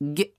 Get